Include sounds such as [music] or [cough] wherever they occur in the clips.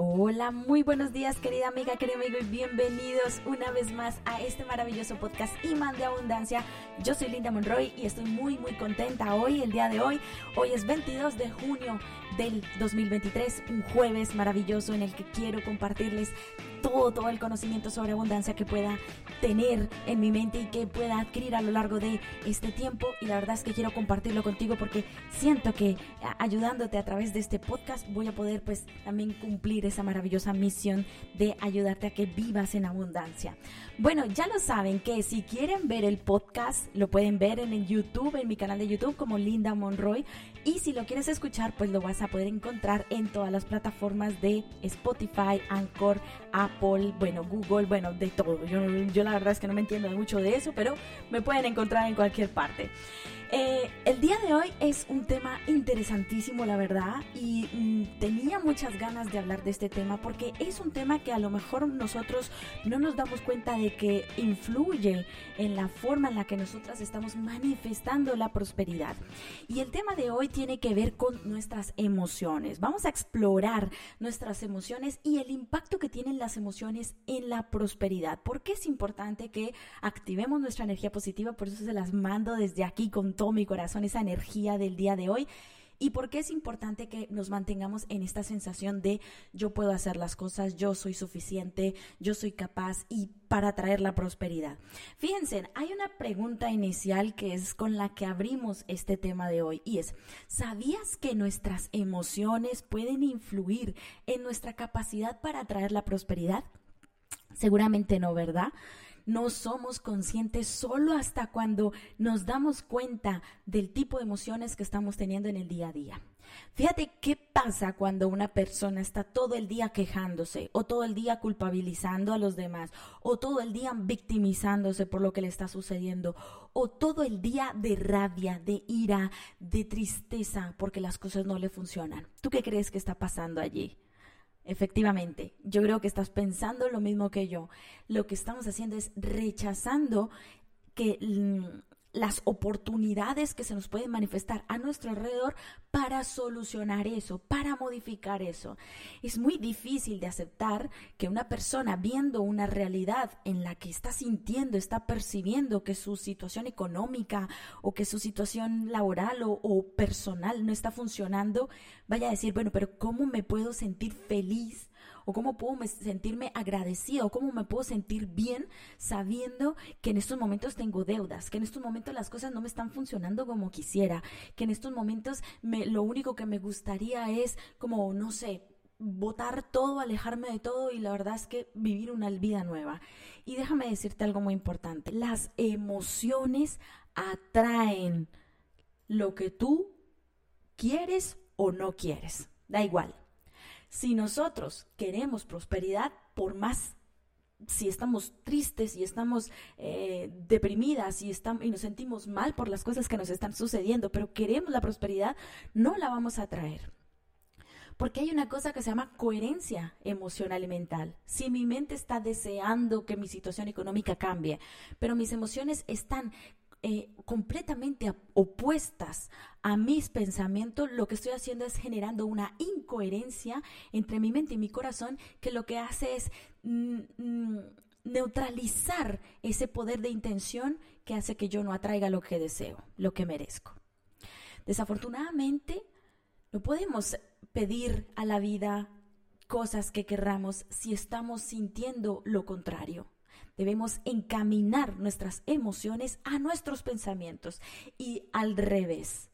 Hola, muy buenos días querida amiga, querido amigo y bienvenidos una vez más a este maravilloso podcast Imán de Abundancia. Yo soy Linda Monroy y estoy muy muy contenta hoy, el día de hoy. Hoy es 22 de junio del 2023, un jueves maravilloso en el que quiero compartirles todo, todo el conocimiento sobre abundancia que pueda tener en mi mente y que pueda adquirir a lo largo de este tiempo. Y la verdad es que quiero compartirlo contigo porque siento que ayudándote a través de este podcast voy a poder pues también cumplir esa maravillosa misión de ayudarte a que vivas en abundancia. Bueno, ya lo saben que si quieren ver el podcast lo pueden ver en el YouTube, en mi canal de YouTube como Linda Monroy. Y si lo quieres escuchar pues lo vas a poder encontrar en todas las plataformas de Spotify, Anchor, Apple, bueno, Google, bueno, de todo. Yo, yo la verdad es que no me entiendo mucho de eso, pero me pueden encontrar en cualquier parte. Eh, el día de hoy es un tema interesantísimo, la verdad, y mm, tenía muchas ganas de hablar de este tema porque es un tema que a lo mejor nosotros no nos damos cuenta de que influye en la forma en la que nosotras estamos manifestando la prosperidad. Y el tema de hoy tiene que ver con nuestras emociones. Vamos a explorar nuestras emociones y el impacto que tienen las emociones en la prosperidad. ¿Por qué es importante que activemos nuestra energía positiva? Por eso se las mando desde aquí con todo mi corazón esa energía del día de hoy. ¿Y por qué es importante que nos mantengamos en esta sensación de yo puedo hacer las cosas, yo soy suficiente, yo soy capaz y para traer la prosperidad? Fíjense, hay una pregunta inicial que es con la que abrimos este tema de hoy y es, ¿sabías que nuestras emociones pueden influir en nuestra capacidad para traer la prosperidad? Seguramente no, ¿verdad? No somos conscientes solo hasta cuando nos damos cuenta del tipo de emociones que estamos teniendo en el día a día. Fíjate qué pasa cuando una persona está todo el día quejándose o todo el día culpabilizando a los demás o todo el día victimizándose por lo que le está sucediendo o todo el día de rabia, de ira, de tristeza porque las cosas no le funcionan. ¿Tú qué crees que está pasando allí? Efectivamente, yo creo que estás pensando lo mismo que yo. Lo que estamos haciendo es rechazando que mm, las oportunidades que se nos pueden manifestar a nuestro alrededor para solucionar eso, para modificar eso. Es muy difícil de aceptar que una persona viendo una realidad en la que está sintiendo, está percibiendo que su situación económica o que su situación laboral o, personal no está funcionando, vaya a decir, bueno, pero ¿cómo me puedo sentir feliz? O cómo puedo sentirme agradecido, o cómo me puedo sentir bien sabiendo que en estos momentos tengo deudas, que en estos momentos las cosas no me están funcionando como quisiera, que en estos momentos me, lo único que me gustaría es como, no sé, botar todo, alejarme de todo y la verdad es que vivir una vida nueva. Y déjame decirte algo muy importante, las emociones atraen lo que tú quieres o no quieres, da igual. Si nosotros queremos prosperidad, por más si estamos tristes y estamos eh, deprimidas y, estamos, y nos sentimos mal por las cosas que nos están sucediendo, pero queremos la prosperidad, no la vamos a traer. Porque hay una cosa que se llama coherencia emocional y mental. Si mi mente está deseando que mi situación económica cambie, pero mis emociones están eh, completamente opuestas a mis pensamientos, lo que estoy haciendo es generando una incoherencia entre mi mente y mi corazón que lo que hace es mm, mm, neutralizar ese poder de intención que hace que yo no atraiga lo que deseo, lo que merezco. Desafortunadamente, no podemos pedir a la vida cosas que querramos si estamos sintiendo lo contrario. Debemos encaminar nuestras emociones a nuestros pensamientos y al revés.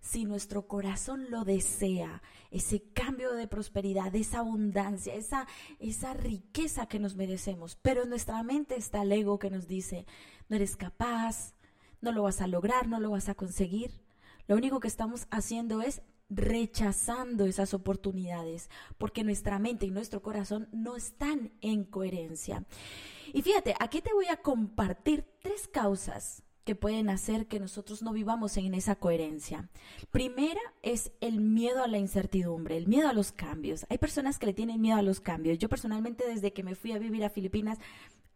Si nuestro corazón lo desea, ese cambio de prosperidad, esa abundancia, esa, esa riqueza que nos merecemos, pero en nuestra mente está el ego que nos dice, no eres capaz, no lo vas a lograr, no lo vas a conseguir. Lo único que estamos haciendo es rechazando esas oportunidades porque nuestra mente y nuestro corazón no están en coherencia. Y fíjate, aquí te voy a compartir tres causas que pueden hacer que nosotros no vivamos en esa coherencia. Primera es el miedo a la incertidumbre, el miedo a los cambios. Hay personas que le tienen miedo a los cambios. Yo personalmente desde que me fui a vivir a Filipinas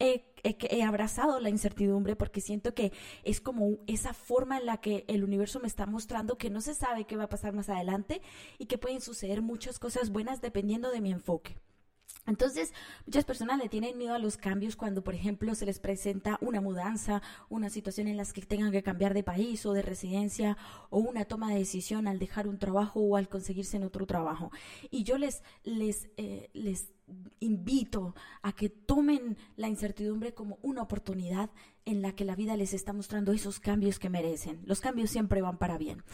he, abrazado la incertidumbre porque siento que es como esa forma en la que el universo me está mostrando que no se sabe qué va a pasar más adelante y que pueden suceder muchas cosas buenas dependiendo de mi enfoque. Entonces, muchas personas le tienen miedo a los cambios cuando, por ejemplo, se les presenta una mudanza, una situación en la que tengan que cambiar de país o de residencia o una toma de decisión al dejar un trabajo o al conseguirse en otro trabajo. Y yo les, les, eh, les invito a que tomen la incertidumbre como una oportunidad en la que la vida les está mostrando esos cambios que merecen. Los cambios siempre van para bien.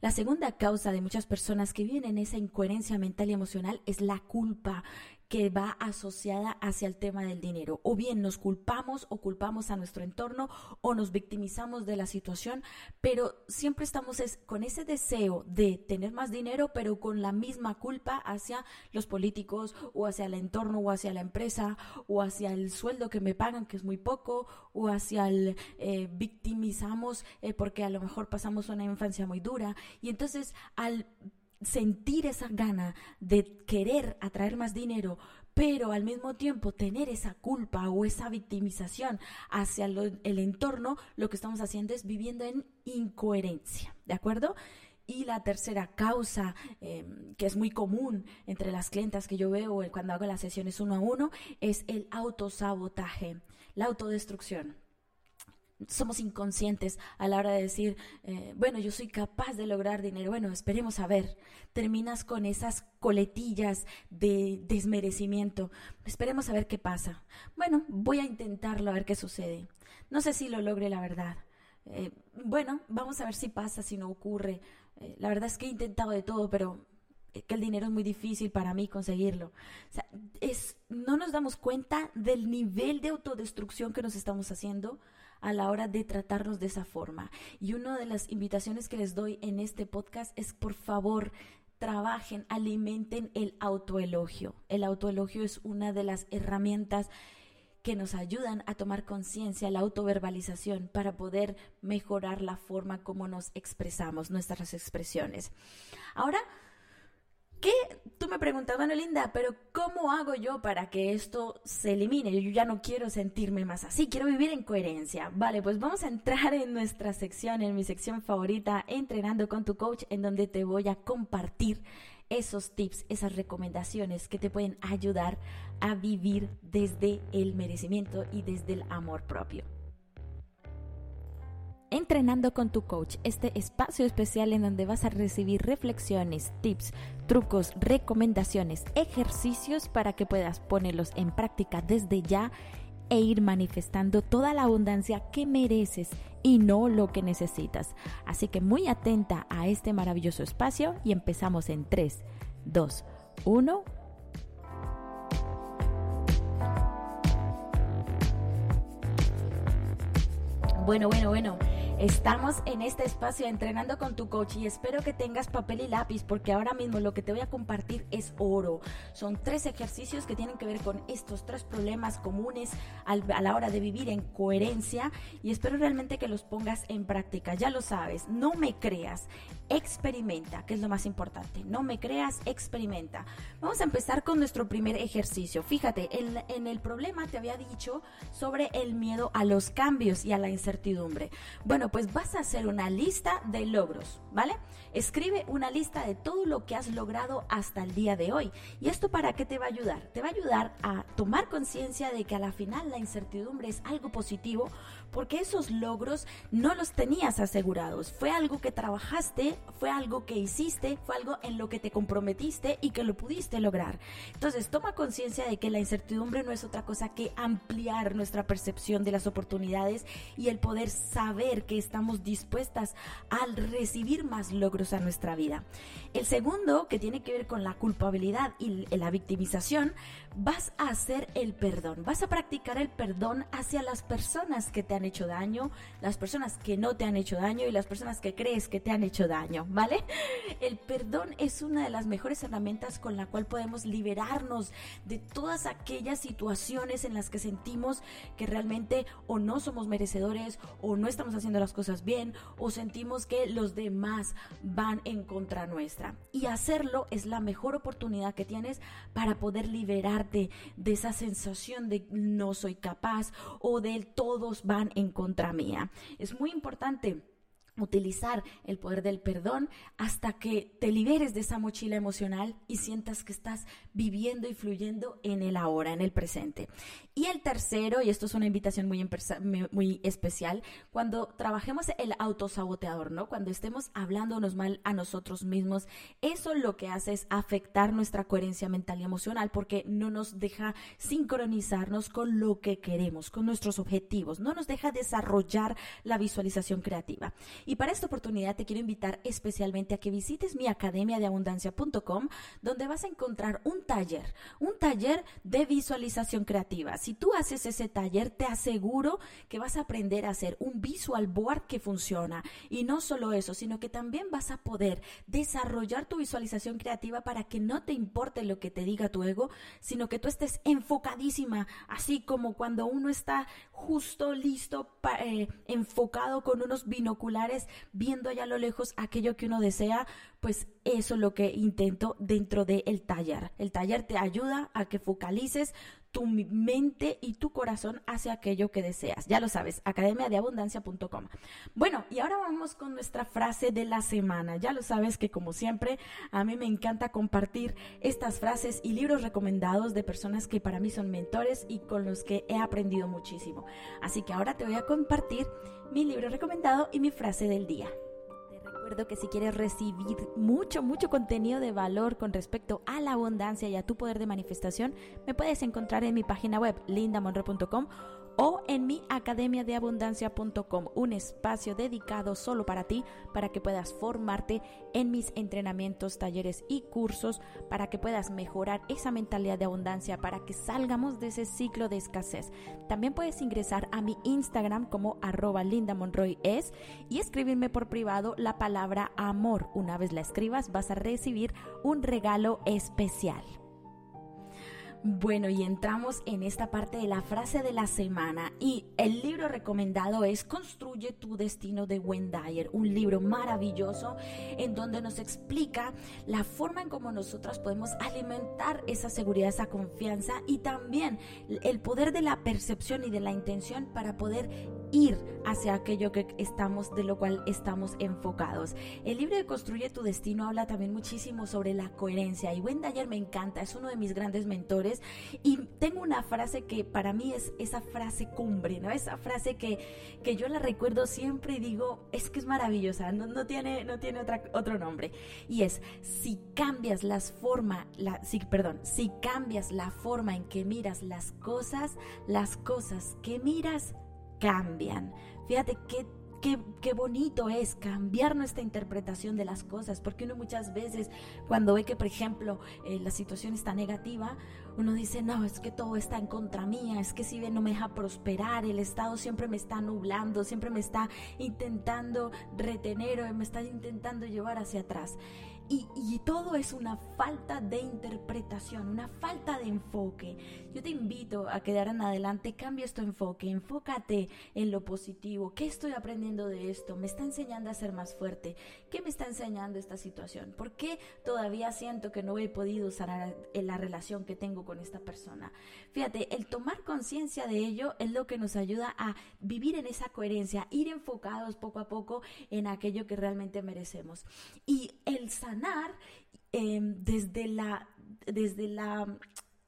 La segunda causa de muchas personas que viven en esa incoherencia mental y emocional es la culpa que va asociada hacia el tema del dinero. O bien nos culpamos o culpamos a nuestro entorno o nos victimizamos de la situación, pero siempre estamos con ese deseo de tener más dinero, pero con la misma culpa hacia los políticos o hacia el entorno o hacia la empresa o hacia el sueldo que me pagan, que es muy poco, o hacia el eh, victimizamos eh, porque a lo mejor pasamos una infancia muy dura. Y entonces al sentir esa gana de querer atraer más dinero, pero al mismo tiempo tener esa culpa o esa victimización hacia el entorno, lo que estamos haciendo es viviendo en incoherencia, ¿de acuerdo? Y la tercera causa, em, que es muy común entre las clientas que yo veo cuando hago las sesiones uno a uno, es el autosabotaje, la autodestrucción somos inconscientes a la hora de decir, eh, bueno, yo soy capaz de lograr dinero. Bueno, esperemos a ver. Terminas con esas coletillas de desmerecimiento. Esperemos a ver qué pasa. Bueno, voy a intentarlo a ver qué sucede. No sé si lo logre la verdad. Eh, bueno, vamos a ver si pasa, si no ocurre. Eh, la verdad es que he intentado de todo, pero que el dinero es muy difícil para mí conseguirlo. Es, no nos damos cuenta del nivel de autodestrucción que nos estamos haciendo a la hora de tratarnos de esa forma. Y una de las invitaciones que les doy en este podcast es, por favor, trabajen, alimenten el autoelogio. El autoelogio es una de las herramientas que nos ayudan a tomar conciencia, la autoverbalización, para poder mejorar la forma como nos expresamos, nuestras expresiones. Ahora, ¿Qué? Tú me preguntas, bueno, Linda, pero ¿cómo hago yo para que esto se elimine? Yo ya no quiero sentirme más así, quiero vivir en coherencia. Vale, pues vamos a entrar en nuestra sección, en mi sección favorita, Entrenando con tu coach, en donde te voy a compartir esos tips, esas recomendaciones que te pueden ayudar a vivir desde el merecimiento y desde el amor propio. Entrenando con tu coach, este espacio especial en donde vas a recibir reflexiones, tips, trucos, recomendaciones, ejercicios para que puedas ponerlos en práctica desde ya e ir manifestando toda la abundancia que mereces y no lo que necesitas. Así que muy atenta a este maravilloso espacio y empezamos en 3, 2, 1. Bueno, bueno, bueno. Estamos en este espacio entrenando con tu coach y espero que tengas papel y lápiz porque ahora mismo lo que te voy a compartir es oro. Son tres ejercicios que tienen que ver con estos tres problemas comunes a la hora de vivir en coherencia y espero realmente que los pongas en práctica. Ya lo sabes, no me creas, experimenta, que es lo más importante. No me creas, experimenta. Vamos a empezar con nuestro primer ejercicio. Fíjate, en, en el problema te había dicho sobre el miedo a los cambios y a la incertidumbre. Bueno, pues vas a hacer una lista de logros, ¿vale? Escribe una lista de todo lo que has logrado hasta el día de hoy. ¿Y esto para qué te va a ayudar? Te va a ayudar a tomar conciencia de que a la final la incertidumbre es algo positivo porque esos logros no los tenías asegurados. Fue algo que trabajaste, fue algo que hiciste, fue algo en lo que te comprometiste y que lo pudiste lograr. Entonces, toma conciencia de que la incertidumbre no es otra cosa que ampliar nuestra percepción de las oportunidades y el poder saber que estamos dispuestas al recibir más logros a nuestra vida. El segundo, que tiene que ver con la culpabilidad y la victimización, vas a hacer el perdón. Vas a practicar el perdón hacia las personas que te han hecho daño, las personas que no te han hecho daño y las personas que crees que te han hecho daño, ¿vale? El perdón es una de las mejores herramientas con la cual podemos liberarnos de todas aquellas situaciones en las que sentimos que realmente o no somos merecedores o no estamos haciendo las cosas bien o sentimos que los demás van en contra nuestra. Y hacerlo es la mejor oportunidad que tienes para poder liberarte de esa sensación de no soy capaz o de todos van en contra mía. Es muy importante utilizar el poder del perdón hasta que te liberes de esa mochila emocional y sientas que estás viviendo y fluyendo en el ahora, en el presente. Y el tercero, y esto es una invitación muy, muy especial, cuando trabajemos el autosaboteador, ¿no? Cuando estemos hablándonos mal a nosotros mismos, eso lo que hace es afectar nuestra coherencia mental y emocional porque no nos deja sincronizarnos con lo que queremos, con nuestros objetivos, no nos deja desarrollar la visualización creativa. Y para esta oportunidad te quiero invitar especialmente a que visites mi academia de abundancia.com, donde vas a encontrar un taller, un taller de visualización creativa. Si tú haces ese taller, te aseguro que vas a aprender a hacer un visual board que funciona. Y no solo eso, sino que también vas a poder desarrollar tu visualización creativa para que no te importe lo que te diga tu ego, sino que tú estés enfocadísima, así como cuando uno está justo listo, eh, enfocado con unos binoculares viendo allá a lo lejos aquello que uno desea, pues eso es lo que intento dentro del taller. El taller te ayuda a que focalices tu mente y tu corazón hacia aquello que deseas. Ya lo sabes, academiadeabundancia.com. Bueno, y ahora vamos con nuestra frase de la semana. Ya lo sabes que como siempre, a mí me encanta compartir estas frases y libros recomendados de personas que para mí son mentores y con los que he aprendido muchísimo. Así que ahora te voy a compartir mi libro recomendado y mi frase del día recuerdo que si quieres recibir mucho, mucho contenido de valor con respecto a la abundancia y a tu poder de manifestación, me puedes encontrar en mi página web lindamonroe.com o en mi academiadeabundancia.com, un espacio dedicado solo para ti, para que puedas formarte en mis entrenamientos, talleres y cursos, para que puedas mejorar esa mentalidad de abundancia, para que salgamos de ese ciclo de escasez. También puedes ingresar a mi Instagram como arroba es y escribirme por privado la palabra amor. Una vez la escribas vas a recibir un regalo especial. Bueno, y entramos en esta parte de la frase de la semana y el libro recomendado es Construye tu destino de Wendayer, un libro maravilloso en donde nos explica la forma en cómo nosotras podemos alimentar esa seguridad, esa confianza y también el poder de la percepción y de la intención para poder ir hacia aquello que estamos, de lo cual estamos enfocados. El libro de Construye tu destino habla también muchísimo sobre la coherencia y Wendayer me encanta, es uno de mis grandes mentores y tengo una frase que para mí es esa frase cumbre, ¿no? Esa frase que, que yo la recuerdo siempre y digo, es que es maravillosa, no, no tiene, no tiene otra, otro nombre. Y es, si cambias las forma, la, si, perdón, si cambias la forma en que miras las cosas, las cosas que miras cambian. Fíjate qué Qué, bonito es cambiar nuestra interpretación de las cosas, porque uno muchas veces cuando ve que, por ejemplo, eh, la situación está negativa, uno dice, no, es que todo está en contra mía, es que si bien no me deja prosperar, el Estado siempre me está nublando, siempre me está intentando retener o me está intentando llevar hacia atrás. Y, todo es una falta de interpretación, una falta de enfoque. Yo te invito a que de ahora en adelante cambies tu enfoque, enfócate en lo positivo. ¿Qué estoy aprendiendo de esto? ¿Me está enseñando a ser más fuerte? ¿Qué me está enseñando esta situación? ¿Por qué todavía siento que no he podido usar la relación que tengo con esta persona? Fíjate, el tomar conciencia de ello es lo que nos ayuda a vivir en esa coherencia, ir enfocados poco a poco en aquello que realmente merecemos. Y el sanar Em, desde la, desde la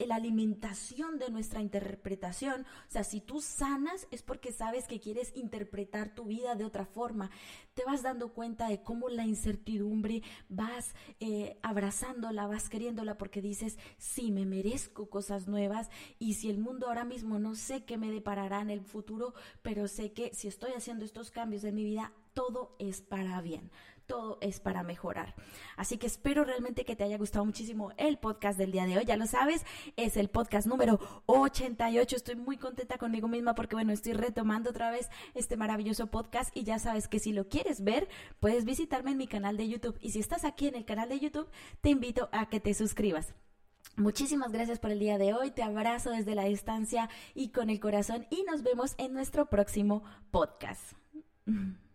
la alimentación de nuestra interpretación. O sea, si tú sanas es porque sabes que quieres interpretar tu vida de otra forma. Te vas dando cuenta de cómo la incertidumbre vas eh, abrazándola, vas queriéndola porque dices, sí, me merezco cosas nuevas y si el mundo ahora mismo no sé qué me deparará en el futuro, pero sé que si estoy haciendo estos cambios en mi vida, todo es para bien todo es para mejorar. Así que espero realmente que te haya gustado muchísimo el podcast del día de hoy. Ya lo sabes, es el podcast número 88. Estoy muy contenta conmigo misma porque, bueno, estoy retomando otra vez este maravilloso podcast y ya sabes que si lo quieres ver, puedes visitarme en mi canal de YouTube. Y si estás aquí en el canal de YouTube, te invito a que te suscribas. Muchísimas gracias por el día de hoy, te abrazo desde la distancia y con el corazón y nos vemos en nuestro próximo podcast. [laughs]